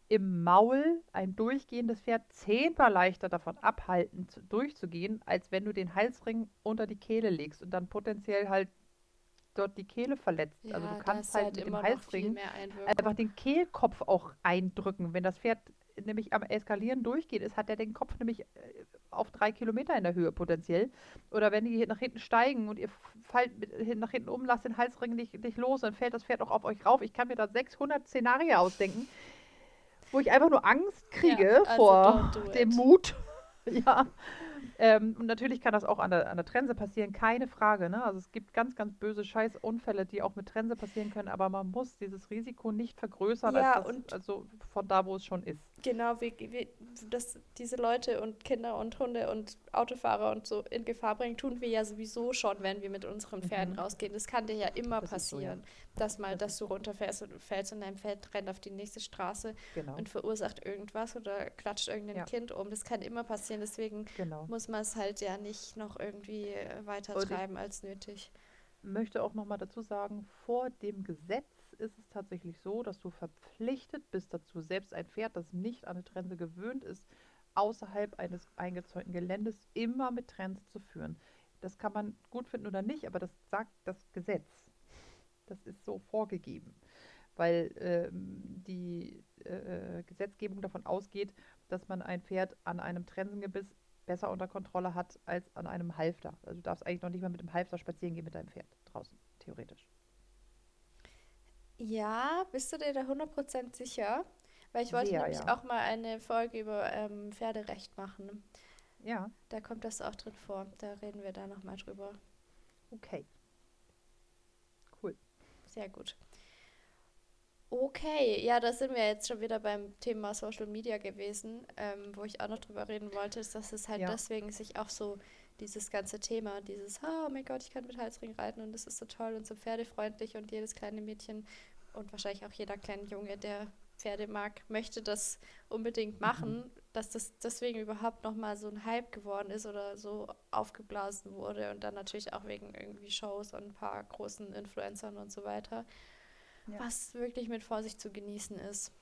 im Maul ein durchgehendes Pferd zehnmal leichter davon abhalten, zu, durchzugehen, als wenn du den Halsring unter die Kehle legst und dann potenziell halt dort die Kehle verletzt. ja also du kannst halt, halt mit dem Halsring einfach den Kehlkopf auch eindrücken. Wenn das Pferd nämlich am Eskalieren durchgeht, ist, hat er den Kopf nämlich äh, auf drei Kilometer in der Höhe potenziell. Oder wenn die hier nach hinten steigen und ihr fallt hin- nach hinten um, lasst den Halsring nicht, nicht los, dann fällt das Pferd auch auf euch rauf. Ich kann mir da 600 Szenarien ausdenken, wo ich einfach nur Angst kriege also vor dem. Mut. <laughs> ja. Ähm, und natürlich kann das auch an der, an der Trense passieren, keine Frage. Ne? Also es gibt ganz, ganz böse Scheißunfälle, die auch mit Trense passieren können, aber man muss dieses Risiko nicht vergrößern, Ja, als das, also von da, wo es schon ist. Genau, wie, wie das, diese Leute und Kinder und Hunde und Autofahrer und so in Gefahr bringen, tun wir ja sowieso schon, wenn wir mit unseren Pferden Mhm. rausgehen. Das kann dir ja immer Das ist so, ja. passieren, dass mal, Das dass du runterfährst und fällst und dein Pferd rennt auf die nächste Straße Genau. und verursacht irgendwas oder klatscht irgendein Ja. Kind um. Das kann immer passieren, deswegen genau. muss man es halt ja nicht noch irgendwie äh, weiter treiben als nötig. möchte auch nochmal dazu sagen, vor dem Gesetz ist es tatsächlich so, dass du verpflichtet bist dazu, selbst ein Pferd, das nicht an eine Trense gewöhnt ist, außerhalb eines eingezäunten Geländes immer mit Trends zu führen. Das kann man gut finden oder nicht, aber das sagt das Gesetz. Das ist so vorgegeben, weil ähm, die äh, Gesetzgebung davon ausgeht, dass man ein Pferd an einem Trensengebiss besser unter Kontrolle hat als an einem Halfter. Also du darfst eigentlich noch nicht mal mit dem Halfter spazieren gehen mit deinem Pferd draußen, theoretisch. Ja, bist du dir da 100% sicher? Weil ich wollte Sehr, nämlich ja. auch mal eine Folge über ähm, Pferderecht machen. Ja, Da kommt das auch drin vor. Da reden wir da nochmal drüber. okay. Cool. Sehr gut. Okay, ja, da sind wir jetzt schon wieder beim Thema Social Media gewesen, ähm, wo ich auch noch drüber reden wollte, ist, dass es halt Ja. deswegen sich auch so dieses ganze Thema, dieses, "Ah, oh mein Gott, ich kann mit Halsring reiten und das ist so toll und so pferdefreundlich und jedes kleine Mädchen und wahrscheinlich auch jeder kleine Junge, der Pferde mag, möchte das unbedingt machen, dass das deswegen überhaupt nochmal so ein Hype geworden ist oder so aufgeblasen wurde und dann natürlich auch wegen irgendwie Shows und ein paar großen Influencern und so weiter, Ja. was wirklich mit Vorsicht zu genießen ist.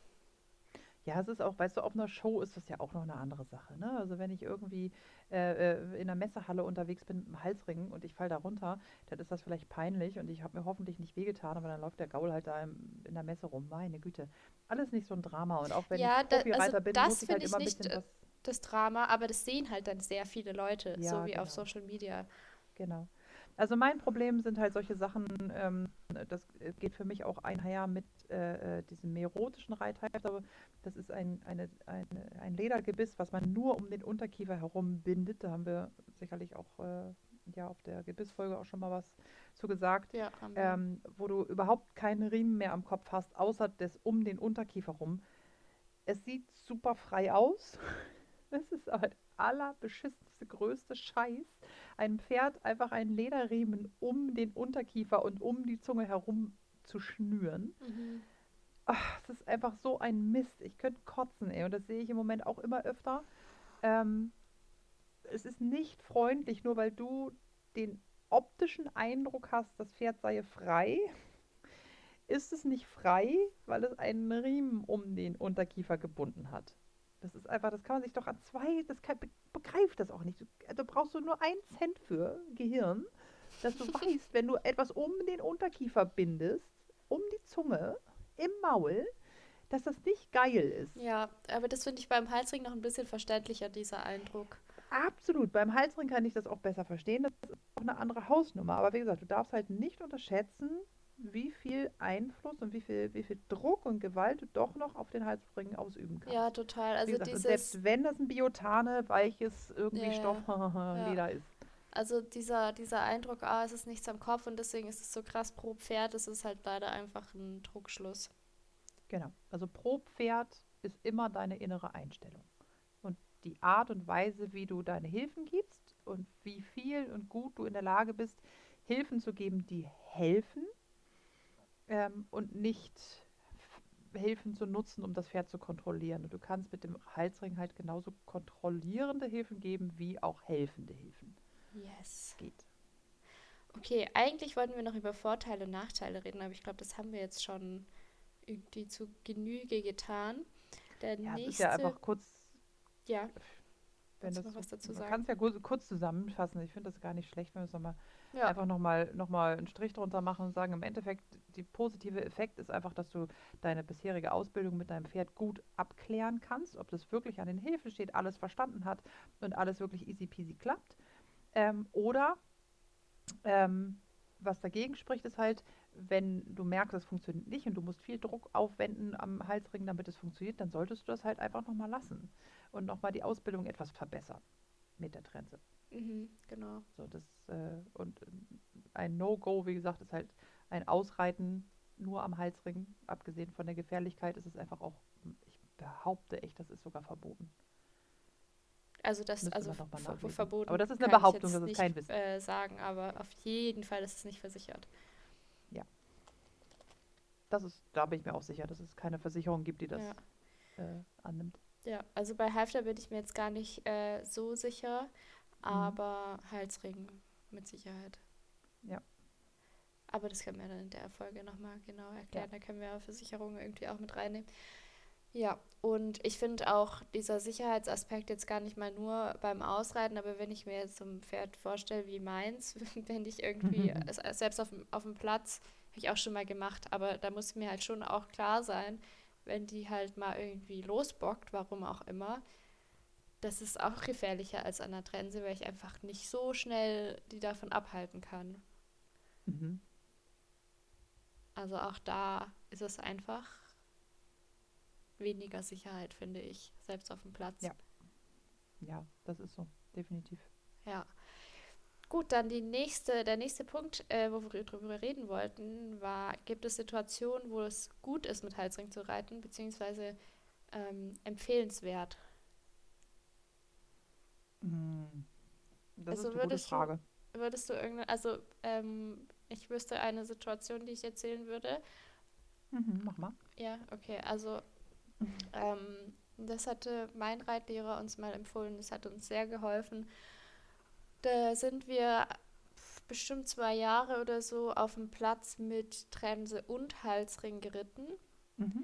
Ja, es ist auch, weißt du, auf einer Show ist das ja auch noch eine andere Sache. Ne? Also wenn ich irgendwie äh, äh, in einer Messehalle unterwegs bin mit einem Halsring und ich falle da runter, dann ist das vielleicht peinlich und ich habe mir hoffentlich nicht wehgetan, aber dann läuft der Gaul halt da im, in der Messe rum. Meine Güte. Alles nicht so ein Drama. Und auch wenn Ja, ich da- Profireiter also bin, das muss ich halt ich immer ein bisschen äh, was. Das Drama, aber das sehen halt dann sehr viele Leute, Ja, so wie auf genau. Social Media. Genau. Also mein Problem sind halt solche Sachen, ähm, das geht für mich auch einher mit äh, äh, diesem merotischen Reithalfter. Das ist ein, eine, eine, ein Ledergebiss, was man nur um den Unterkiefer herum bindet. Da haben wir sicherlich auch äh, ja, auf der Gebissfolge auch schon mal was zu gesagt. Ja. Ähm, wo du überhaupt keinen Riemen mehr am Kopf hast, außer des um den Unterkiefer rum. Es sieht super frei aus. <laughs> Es ist aber der allerbeschissenste, größte Scheiß. Einem Pferd einfach einen Lederriemen um den Unterkiefer und um die Zunge herum zu schnüren. Mhm. Ach, es ist einfach so ein Mist. Ich könnte kotzen, ey. Und das sehe ich im Moment auch immer öfter. Ähm, es ist nicht freundlich, nur weil du den optischen Eindruck hast, das Pferd sei frei. Ist es nicht frei, weil es einen Riemen um den Unterkiefer gebunden hat. Das ist einfach, das kann man sich doch an zwei, das kann, be- begreift das auch nicht. Du, da brauchst du nur einen Cent für Gehirn, dass du <laughs> weißt, wenn du etwas um den Unterkiefer bindest, um die Zunge, im Maul, dass das nicht geil ist. Ja, aber das finde ich beim Halsring noch ein bisschen verständlicher, dieser Eindruck. Absolut. Beim Halsring kann ich das auch besser verstehen. Das ist auch eine andere Hausnummer. Aber wie gesagt, du darfst halt nicht unterschätzen, wie viel Einfluss und wie viel, wie viel Druck und Gewalt du doch noch auf den Halsring ausüben kannst. Ja, total. Also gesagt, selbst wenn das ein Biotane, weiches, irgendwie Ja, ja. Stoff, <laughs> Leder ist. also dieser, dieser Eindruck, ah, es ist nichts am Kopf und deswegen ist es so krass pro Pferd, das ist halt leider einfach ein Druckschluss. Genau. Also pro Pferd ist immer deine innere Einstellung. Und die Art und Weise, wie du deine Hilfen gibst und wie viel und gut du in der Lage bist, Hilfen zu geben, die helfen ähm, und nicht Hilfen zu nutzen, um das Pferd zu kontrollieren. Und du kannst mit dem Halsring halt genauso kontrollierende Hilfen geben, wie auch helfende Hilfen. Yes. Geht. Okay, eigentlich wollten wir noch über Vorteile und Nachteile reden, aber ich glaube, das haben wir jetzt schon irgendwie zu Genüge getan. Der Ja, nächste, ist ja einfach kurz, ja, wenn du noch was dazu man sagen? kann es ja kurz, kurz zusammenfassen. Ich finde das gar nicht schlecht, wenn wir es nochmal ja, einfach nochmal noch mal einen Strich drunter machen und sagen, im Endeffekt, die positive Effekt ist einfach, dass du deine bisherige Ausbildung mit deinem Pferd gut abklären kannst, ob das wirklich an den Hilfen steht, alles verstanden hat und alles wirklich easy peasy klappt. Ähm, oder ähm, was dagegen spricht, ist halt, wenn du merkst, es funktioniert nicht und du musst viel Druck aufwenden am Halsring, damit es funktioniert, dann solltest du das halt einfach nochmal lassen und nochmal die Ausbildung etwas verbessern mit der Trense. Mhm, genau. So, das, äh, und äh, ein No-Go, wie gesagt, ist halt ein Ausreiten nur am Halsring. Abgesehen von der Gefährlichkeit ist es einfach auch, ich behaupte echt, das ist sogar verboten. Also das, Müsste also ver- verboten. Aber das ist eine Behauptung, das ist nicht, kein Wissen. Äh, sagen, aber auf jeden Fall ist es nicht versichert. Das ist, da bin ich mir auch sicher, dass es keine Versicherung gibt, die das Ja. äh, annimmt. Ja, also bei Halfter bin ich mir jetzt gar nicht äh, so sicher, Mhm. aber Halsring mit Sicherheit. Ja. Aber das können wir dann in der Folge nochmal genau erklären. Da können wir Versicherungen irgendwie auch mit reinnehmen. Ja, und ich finde auch dieser Sicherheitsaspekt jetzt gar nicht mal nur beim Ausreiten, aber wenn ich mir jetzt so ein Pferd vorstelle wie meins, <laughs> wenn ich irgendwie, <laughs> selbst auf, dem- auf dem Platz, habe ich auch schon mal gemacht, aber da muss mir halt schon auch klar sein, wenn die halt mal irgendwie losbockt, warum auch immer, das ist auch gefährlicher als an der Trense, weil ich einfach nicht so schnell die davon abhalten kann. Mhm. Also auch da ist es einfach weniger Sicherheit, finde ich, selbst auf dem Platz. Ja. Ja, das ist so, definitiv. Ja. Gut, dann die nächste, der nächste Punkt, äh, wo wir drüber reden wollten, war, gibt es Situationen, wo es gut ist, mit Halsring zu reiten, beziehungsweise ähm, empfehlenswert? Mhm. Das Also ist eine gute würdest du- Frage. Würdest du irgendeine, also ähm, ich wüsste eine Situation, die ich erzählen würde. Mhm, mach mal. Ja, okay, also ähm, das hatte mein Reitlehrer uns mal empfohlen, das hat uns sehr geholfen. Da sind wir bestimmt zwei Jahre oder so auf dem Platz mit Trense und Halsring geritten, Mhm.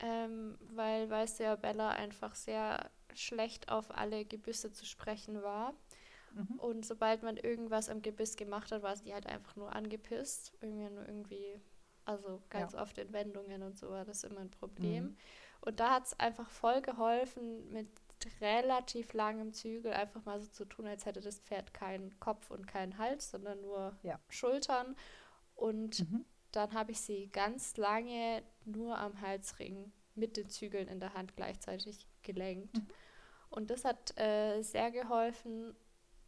ähm, weil, weißt du ja, Bella einfach sehr schlecht auf alle Gebisse zu sprechen war. Mhm. Und sobald man irgendwas am Gebiss gemacht hat, war sie halt einfach nur angepisst. Irgendwie nur irgendwie, also ganz oft in Wendungen und so war das immer ein Problem. Mhm. Und da hat es einfach voll geholfen, mit relativ langem Zügel einfach mal so zu tun, als hätte das Pferd keinen Kopf und keinen Hals, sondern nur Ja. Schultern. Und Mhm. dann habe ich sie ganz lange nur am Halsring mit den Zügeln in der Hand gleichzeitig gelenkt. Mhm. Und das hat äh, sehr geholfen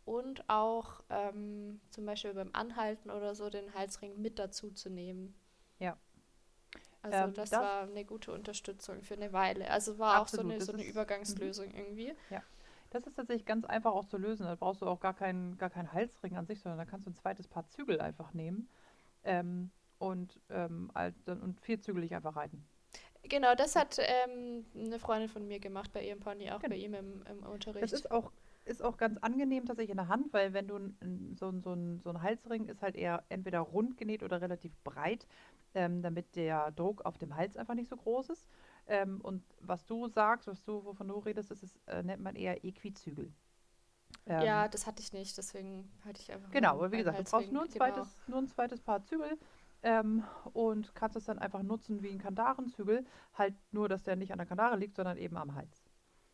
und auch ähm, zum Beispiel beim Anhalten oder so den Halsring mit dazu zu nehmen. Ja. Also Ähm, das, das- war eine gute Unterstützung für eine Weile. Also war auch so Absolut, eine, so eine ist- mhm. Übergangslösung irgendwie. Das ist tatsächlich ganz einfach auch zu lösen. Da brauchst du auch gar keinen, gar keinen Halsring an sich, sondern da kannst du ein zweites Paar Zügel einfach nehmen ähm, und, ähm, halt und vierzügelig einfach reiten. Genau, das hat ähm, eine Freundin von mir gemacht bei ihrem Pony, auch Genau. bei ihm im, im Unterricht. Das ist auch, ist auch ganz angenehm tatsächlich in der Hand, weil wenn du n- so, ein- so, ein, so ein Halsring ist halt eher entweder rund genäht oder relativ breit, ähm, damit der Druck auf dem Hals einfach nicht so groß ist. Ähm, und was du sagst, was du, wovon du redest, das ist, äh, nennt man eher Equizügel. Ähm, ja, das hatte ich nicht, deswegen hatte ich einfach Genau, aber wie gesagt, du brauchst nur ein Genau. zweites, nur ein zweites Paar Zügel ähm, und kannst es dann einfach nutzen wie ein Kandarenzügel. Halt nur, dass der nicht an der Kandare liegt, sondern eben am Hals.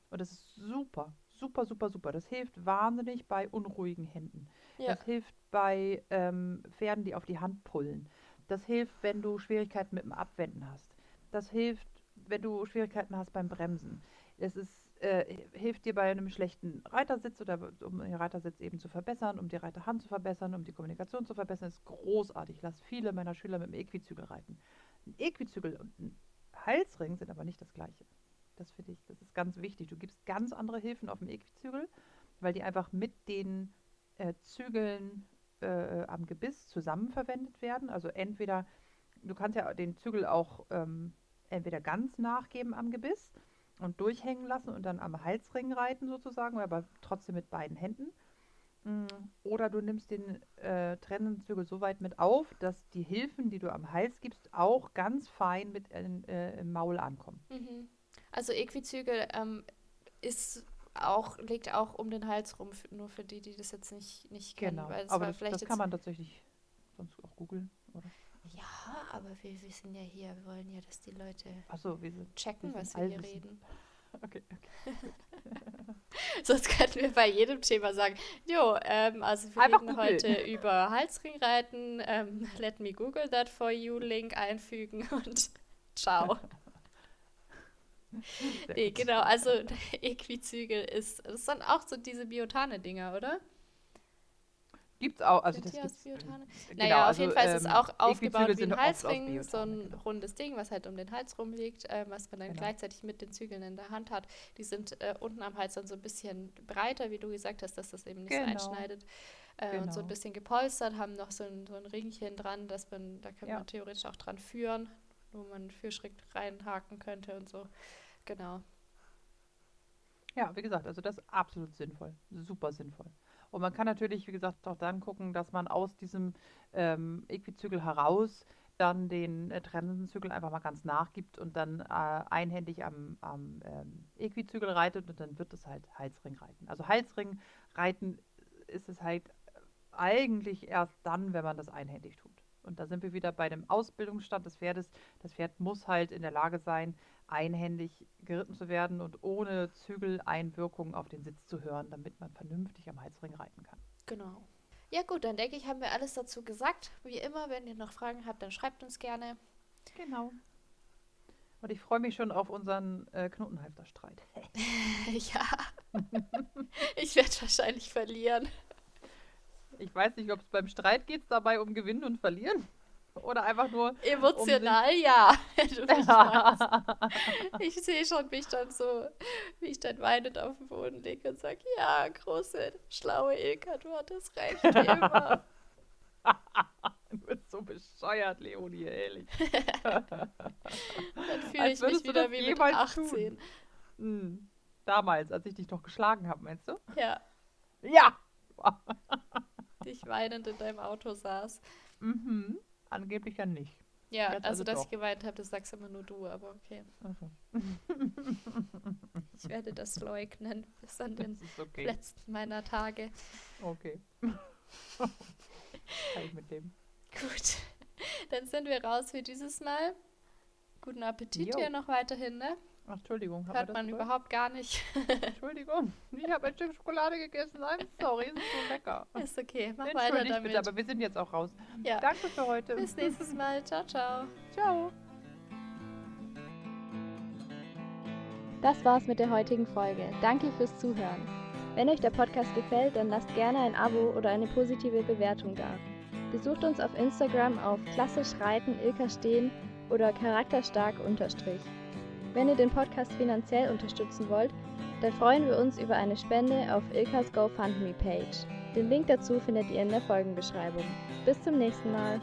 Und das ist super, super, super, super. Das hilft wahnsinnig bei unruhigen Händen. Ja, Das hilft bei ähm, Pferden, die auf die Hand pullen. Das hilft, wenn du Schwierigkeiten mit dem Abwenden hast. Das hilft, wenn du Schwierigkeiten hast beim Bremsen. Es ist, äh, hilft dir bei einem schlechten Reitersitz oder um den Reitersitz eben zu verbessern, um die Reiterhand zu verbessern, um die Kommunikation zu verbessern. Ist großartig. Ich lasse viele meiner Schüler mit dem Equizügel reiten. Ein Equizügel und ein Halsring sind aber nicht das gleiche. Das finde ich, das ist ganz wichtig. Du gibst ganz andere Hilfen auf dem Equizügel, weil die einfach mit den äh, Zügeln äh, am Gebiss zusammen verwendet werden. Also entweder, du kannst ja den Zügel auch ähm, entweder ganz nachgeben am Gebiss und durchhängen lassen und dann am Halsring reiten sozusagen, aber trotzdem mit beiden Händen. Mm, Oder du nimmst den äh, trennenden Zügel so weit mit auf, dass die Hilfen, die du am Hals gibst, auch ganz fein mit in, äh, im Maul ankommen. mhm. Also Equizügel ähm, ist auch, liegt auch um den Hals rum, nur für die, die das jetzt nicht, nicht kennen. Genau. Aber das, vielleicht das kann man tatsächlich sonst auch googeln, oder? Ja, aber wir, wir sind ja hier, wir wollen ja, dass die Leute Achso, wir sind. checken, Wir was wir hier reden. <laughs> Okay, okay. <laughs> Sonst könnten wir bei jedem Thema sagen, jo, ähm, also wir Einfach reden googeln. heute über Halsringreiten, ähm, <laughs> let me google that for you, Link einfügen und ciao. Nee, genau, also Equizügel ist, das sind auch so diese Biotane-Dinger, oder? Gibt's auch, also das gibt's. Biotane? Genau, Naja, auf also, jeden Fall ist es ähm, auch aufgebaut Equizügel wie ein Halsring, so ein genau. rundes Ding, was halt um den Hals rumliegt, ähm, was man dann Genau. gleichzeitig mit den Zügeln in der Hand hat. Die sind äh, unten am Hals dann so ein bisschen breiter, wie du gesagt hast, dass das eben nicht Genau. so einschneidet. Äh, Und so ein Genau. bisschen gepolstert, haben noch so ein, so ein Ringchen dran, dass man, da kann Ja. man theoretisch auch dran führen, wo man Führschritt reinhaken könnte und so. Genau. Ja, wie gesagt, also das ist absolut sinnvoll. Super sinnvoll. Und man kann natürlich, wie gesagt, auch dann gucken, dass man aus diesem ähm, Equizügel heraus dann den äh, trennenden Zügel einfach mal ganz nachgibt und dann äh, einhändig am, am ähm, Equizügel reitet und dann wird es halt Halsring reiten. Also Halsring reiten ist es halt eigentlich erst dann, wenn man das einhändig tut. Und da sind wir wieder bei dem Ausbildungsstand des Pferdes. Das Pferd muss halt in der Lage sein, einhändig geritten zu werden und ohne Zügeleinwirkung auf den Sitz zu hören, damit man vernünftig am Halsring reiten kann. Genau. Ja gut, dann denke ich, haben wir alles dazu gesagt. Wie immer, wenn ihr noch Fragen habt, dann schreibt uns gerne. Genau. Und ich freue mich schon auf unseren äh, Knotenhalfterstreit. <laughs> ja. <laughs> ich werde wahrscheinlich verlieren. Ich weiß nicht, ob es beim Streit geht dabei um Gewinnen und Verlieren. Oder einfach nur. Emotional, um ja. <laughs> ich sehe schon mich dann so, wie ich dann weinend auf den Boden lege und sage: Ja, große, schlaue Ilka, du hattest recht immer. <laughs> du bist so bescheuert, Leonie, ehrlich. dann fühle ich mich wieder wie mit 18. Hm. Damals, als ich dich noch geschlagen habe, meinst du? Ja. Ja! dich weinend in deinem Auto saß. Mhm. Angeblich ja nicht. Ja, Jetzt also, also dass ich geweint habe, das sagst immer nur du, aber okay. Also. ich werde das leugnen bis an <laughs> den okay. letzten meiner Tage. Okay. <laughs> Mit dem. Gut. Dann sind wir raus für dieses Mal. Guten Appetit jo. hier noch weiterhin, ne? Ach, Entschuldigung. Hört man gehört? überhaupt gar nicht. <laughs> Entschuldigung. Ich habe ein Stück Schokolade gegessen. I'm sorry, ist so lecker. Ist okay, mach weiter damit. bitte, aber wir sind jetzt auch raus. Ja. Danke für heute. Bis nächstes Mal. Ciao, ciao. Ciao. Das war's mit der heutigen Folge. Danke fürs Zuhören. Wenn euch der Podcast gefällt, dann lasst gerne ein Abo oder eine positive Bewertung da. Besucht uns auf Instagram auf klassisch reiten Ilka stehen oder charakterstark unterstrich. Wenn ihr den Podcast finanziell unterstützen wollt, dann freuen wir uns über eine Spende auf Ilkas GoFundMe-Page. Den Link dazu findet ihr in der Folgenbeschreibung. Bis zum nächsten Mal.